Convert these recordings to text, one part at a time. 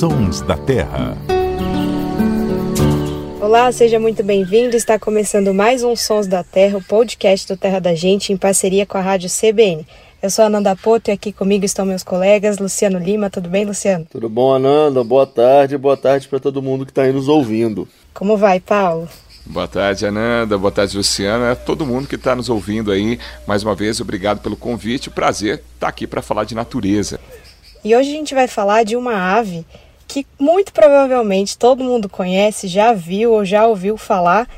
Sons da Terra. Olá, seja muito bem-vindo. Está começando mais um Sons da Terra, o podcast do Terra da Gente, em parceria com a Rádio CBN. Eu sou a Ananda Poto e aqui comigo estão meus colegas Luciano Lima. Tudo bem, Luciano? Tudo bom, Ananda? Boa tarde, boa tarde para todo mundo que está aí nos ouvindo. Como vai, Paulo? Boa tarde, Ananda. Boa tarde, Luciana. É todo mundo que está nos ouvindo aí. Mais uma vez, obrigado pelo convite. O prazer estar tá aqui para falar de natureza. E hoje a gente vai falar de uma ave que muito provavelmente todo mundo conhece, já viu ou já ouviu falar,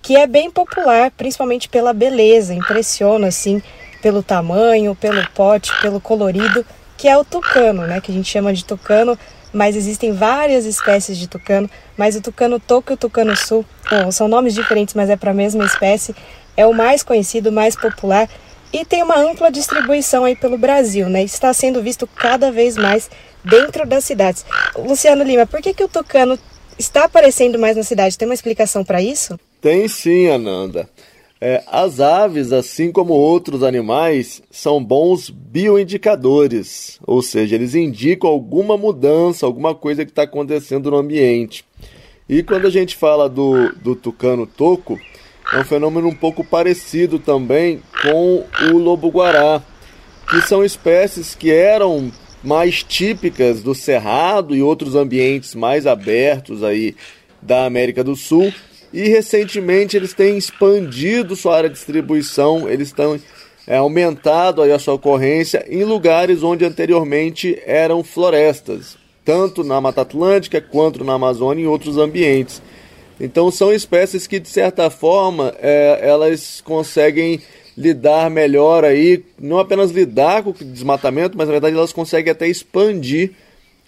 que é bem popular, principalmente pela beleza, impressiona assim pelo tamanho, pelo pote, pelo colorido, que é o tucano, né, que a gente chama de tucano, mas existem várias espécies de tucano, mas o tucano toco e o tucano sul, bom, são nomes diferentes, mas é para a mesma espécie, é o mais conhecido, mais popular e tem uma ampla distribuição aí pelo Brasil, né? Está sendo visto cada vez mais dentro das cidades. Luciano Lima, por que, que o tucano está aparecendo mais na cidade? Tem uma explicação para isso? Tem sim, Ananda. É, as aves, assim como outros animais, são bons bioindicadores, ou seja, eles indicam alguma mudança, alguma coisa que está acontecendo no ambiente. E quando a gente fala do, do tucano toco, é um fenômeno um pouco parecido também com o lobo-guará, que são espécies que eram mais típicas do cerrado e outros ambientes mais abertos aí da América do Sul. E recentemente eles têm expandido sua área de distribuição, eles estão é, aumentado aí a sua ocorrência em lugares onde anteriormente eram florestas, tanto na Mata Atlântica quanto na Amazônia e em outros ambientes. Então são espécies que de certa forma é, elas conseguem lidar melhor aí, não apenas lidar com o desmatamento, mas na verdade elas conseguem até expandir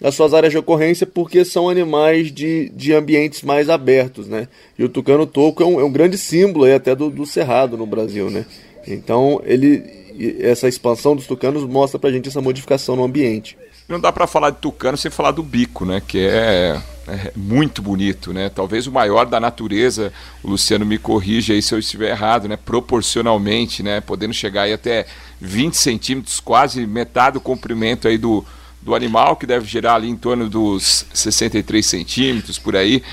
as suas áreas de ocorrência porque são animais de, de ambientes mais abertos, né? E o tucano toco é um, é um grande símbolo aí até do, do cerrado no Brasil, né? Então ele essa expansão dos tucanos mostra pra gente essa modificação no ambiente. Não dá para falar de tucano sem falar do bico, né? Que é, é, muito bonito, né? Talvez o maior da natureza. O Luciano me corrija aí se eu estiver errado, né? Proporcionalmente, né? Podendo chegar aí até 20 centímetros, quase metade do comprimento aí do, do animal, que deve girar ali em torno dos 63 centímetros por aí.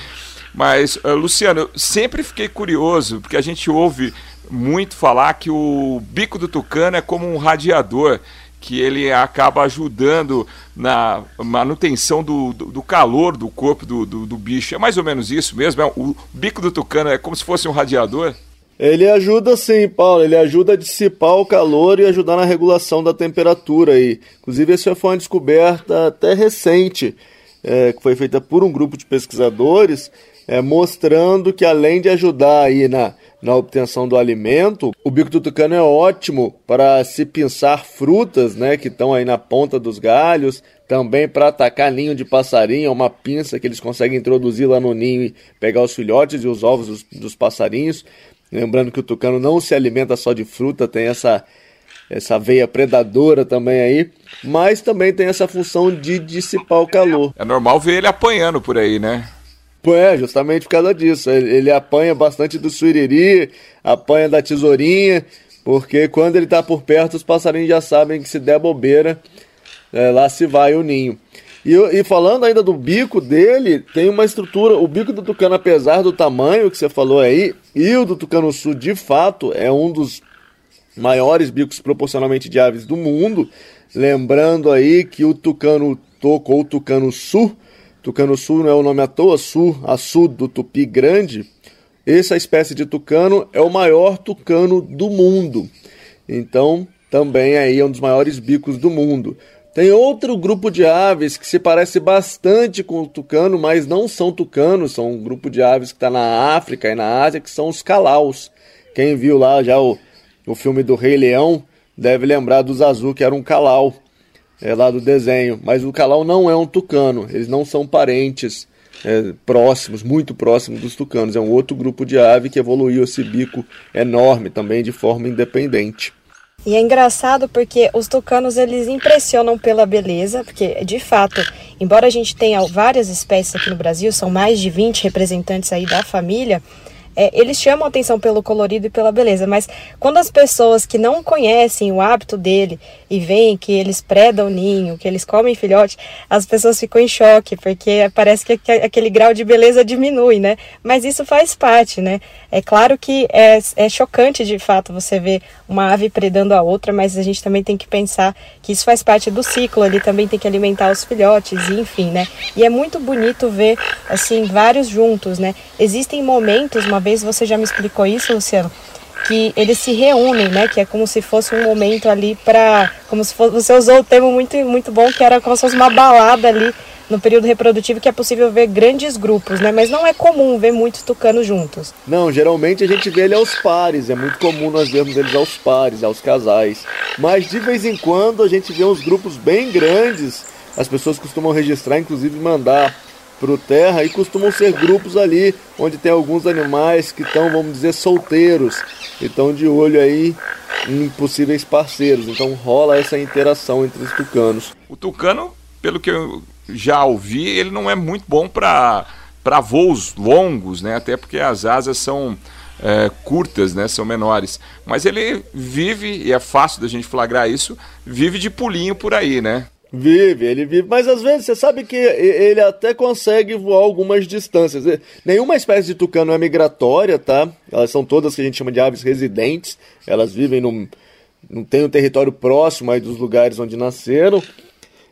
Mas, uh, Luciano, sempre fiquei curioso, porque a gente ouve muito falar que o bico do tucano é como um radiador que ele acaba ajudando na manutenção do, do, do calor do corpo do, do, do, bicho. É mais ou menos isso mesmo? É, o bico do tucano é como se fosse um radiador? Ele ajuda sim, Paulo. Ele ajuda a dissipar o calor e ajudar na regulação da temperatura. Aí. Inclusive, essa foi uma descoberta até recente, é, que foi feita por um grupo de pesquisadores, é, mostrando que além de ajudar aí na na obtenção do alimento, o bico do tucano é ótimo para se pinçar frutas, né, que estão aí na ponta dos galhos, também para atacar ninho de passarinho, é uma pinça que eles conseguem introduzir lá no ninho e pegar os filhotes e os ovos dos, dos passarinhos. Lembrando que o tucano não se alimenta só de fruta, tem essa essa veia predadora também aí, mas também tem essa função de dissipar o calor. É normal ver ele apanhando por aí, né? É, justamente por causa disso. Ele, ele apanha bastante do suiriri, apanha da tesourinha, porque quando ele está por perto, os passarinhos já sabem que se der bobeira, é, lá se vai o ninho. E, e, falando ainda do bico dele, tem uma estrutura. O bico do tucano, apesar do tamanho que você falou aí, e o do tucano sul, de fato, é um dos maiores bicos proporcionalmente de aves do mundo. Lembrando aí que o tucano toco ou tucano sul Tucano sul não é o nome à toa, sul, a sul do tupi grande. Essa espécie de tucano é o maior tucano do mundo. Então, também aí é um dos maiores bicos do mundo. Tem outro grupo de aves que se parece bastante com o tucano, mas não são tucanos, são um grupo de aves que está na África e na Ásia, que são os calaus. Quem viu lá já o, o filme do Rei Leão deve lembrar dos azul, que era um calau é, lá do desenho. Mas o calau não é um tucano, eles não são parentes é, próximos, muito próximos dos tucanos. É um outro grupo de ave que evoluiu esse bico enorme também de forma independente. E é engraçado porque os tucanos eles impressionam pela beleza, porque de fato, embora a gente tenha várias espécies aqui no Brasil, são mais de 20 representantes aí da família, é, eles chamam atenção pelo colorido e pela beleza, mas quando as pessoas que não conhecem o hábito dele e veem que eles predam ninho, que eles comem filhote, as pessoas ficam em choque, porque parece que aquele grau de beleza diminui, né? Mas isso faz parte, né? É claro que é, é chocante de fato você ver uma ave predando a outra, mas a gente também tem que pensar que isso faz parte do ciclo, ele também tem que alimentar os filhotes, enfim, né? E é muito bonito ver, assim, vários juntos, né? Existem momentos, uma vez você já me explicou isso, Luciano, que eles se reúnem, né? Que é como se fosse um momento ali para, como se fosse, você usou o termo muito muito bom que era como se fosse uma balada ali no período reprodutivo que é possível ver grandes grupos, né? Mas não é comum ver muitos tucanos juntos. Não, geralmente a gente vê ele aos pares, é muito comum nós vermos eles aos pares, aos casais. Mas de vez em quando a gente vê uns grupos bem grandes, as pessoas costumam registrar, inclusive mandar para o terra e costumam ser grupos ali onde tem alguns animais que estão, vamos dizer, solteiros e estão de olho aí em possíveis parceiros. Então rola essa interação entre os tucanos. O tucano, pelo que eu já ouvi, ele não é muito bom para para voos longos, né? Até porque as asas são é, curtas, né? São menores. Mas ele vive, e é fácil da gente flagrar isso, vive de pulinho por aí, né? Vive, ele vive, mas às vezes você sabe que ele até consegue voar algumas distâncias. Nenhuma espécie de tucano é migratória, tá? Elas são todas que a gente chama de aves residentes. Elas vivem num, não tem um território próximo aí dos lugares onde nasceram.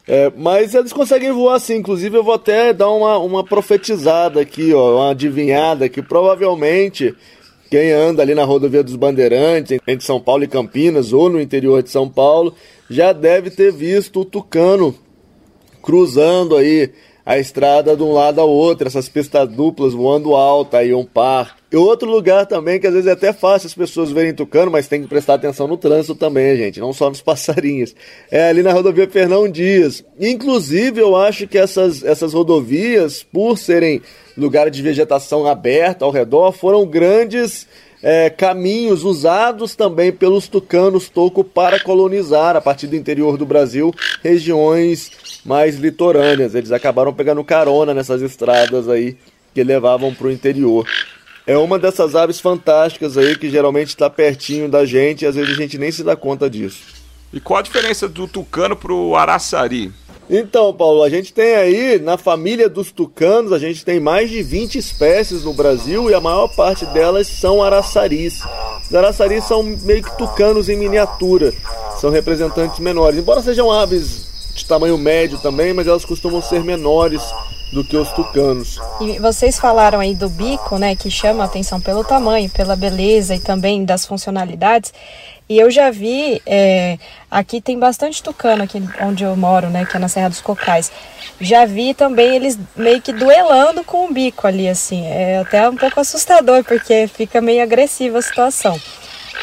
É, mas eles conseguem voar sim. Inclusive eu vou até dar uma, uma profetizada aqui, ó, uma adivinhada que provavelmente quem anda ali na rodovia dos Bandeirantes, entre São Paulo e Campinas, ou no interior de São Paulo, já deve ter visto o Tucano cruzando aí a estrada de um lado ao outro, essas pistas duplas voando alto aí, um par. E outro lugar também que às vezes é até fácil as pessoas verem tucano, mas tem que prestar atenção no trânsito também, gente, não só nos passarinhos. É ali na rodovia Fernão Dias. Inclusive, eu acho que essas, essas rodovias, por serem lugares de vegetação aberta ao redor, foram grandes é, caminhos usados também pelos tucanos toco para colonizar, a partir do interior do Brasil, regiões mais litorâneas. Eles acabaram pegando carona nessas estradas aí que levavam para o interior. É uma dessas aves fantásticas aí que geralmente está pertinho da gente e às vezes a gente nem se dá conta disso. E qual a diferença do tucano para o araçari? Então, Paulo, a gente tem aí, na família dos tucanos, a gente tem mais de 20 espécies no Brasil e a maior parte delas são araçaris. Os araçaris são meio que tucanos em miniatura, são representantes menores. Embora sejam aves de tamanho médio também, mas elas costumam ser menores do que os tucanos. E vocês falaram aí do bico, né, que chama a atenção pelo tamanho, pela beleza e também das funcionalidades. E eu já vi, é, aqui tem bastante tucano aqui onde eu moro, né, que é na Serra dos Cocais. Já vi também eles meio que duelando com o bico ali, assim. É até um pouco assustador, porque fica meio agressiva a situação.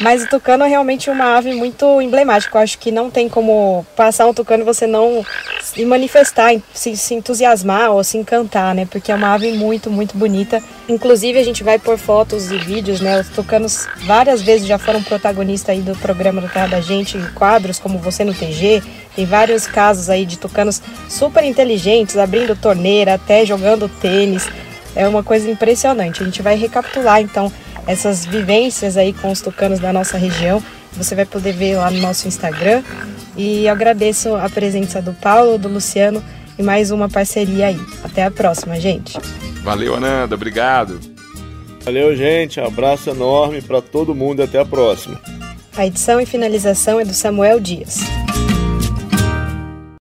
Mas o tucano é realmente uma ave muito emblemática. Eu acho que não tem como passar um tucano e você não se manifestar, se, se, entusiasmar ou se encantar, né? Porque é uma ave muito, muito bonita. Inclusive, a gente vai por fotos e vídeos, né? Os tucanos várias vezes já foram protagonistas aí do programa do Terra da Gente, quadros como Você no TG. Tem vários casos aí de tucanos super inteligentes, abrindo torneira, até jogando tênis. É uma coisa impressionante. A gente vai recapitular, então, essas vivências aí com os tucanos da nossa região. Você vai poder ver lá no nosso Instagram. E eu agradeço a presença do Paulo, do Luciano e mais uma parceria aí. Até a próxima, gente. Valeu, Ananda. Obrigado. Valeu, gente. Um abraço enorme para todo mundo e até a próxima. A edição e finalização é do Samuel Dias.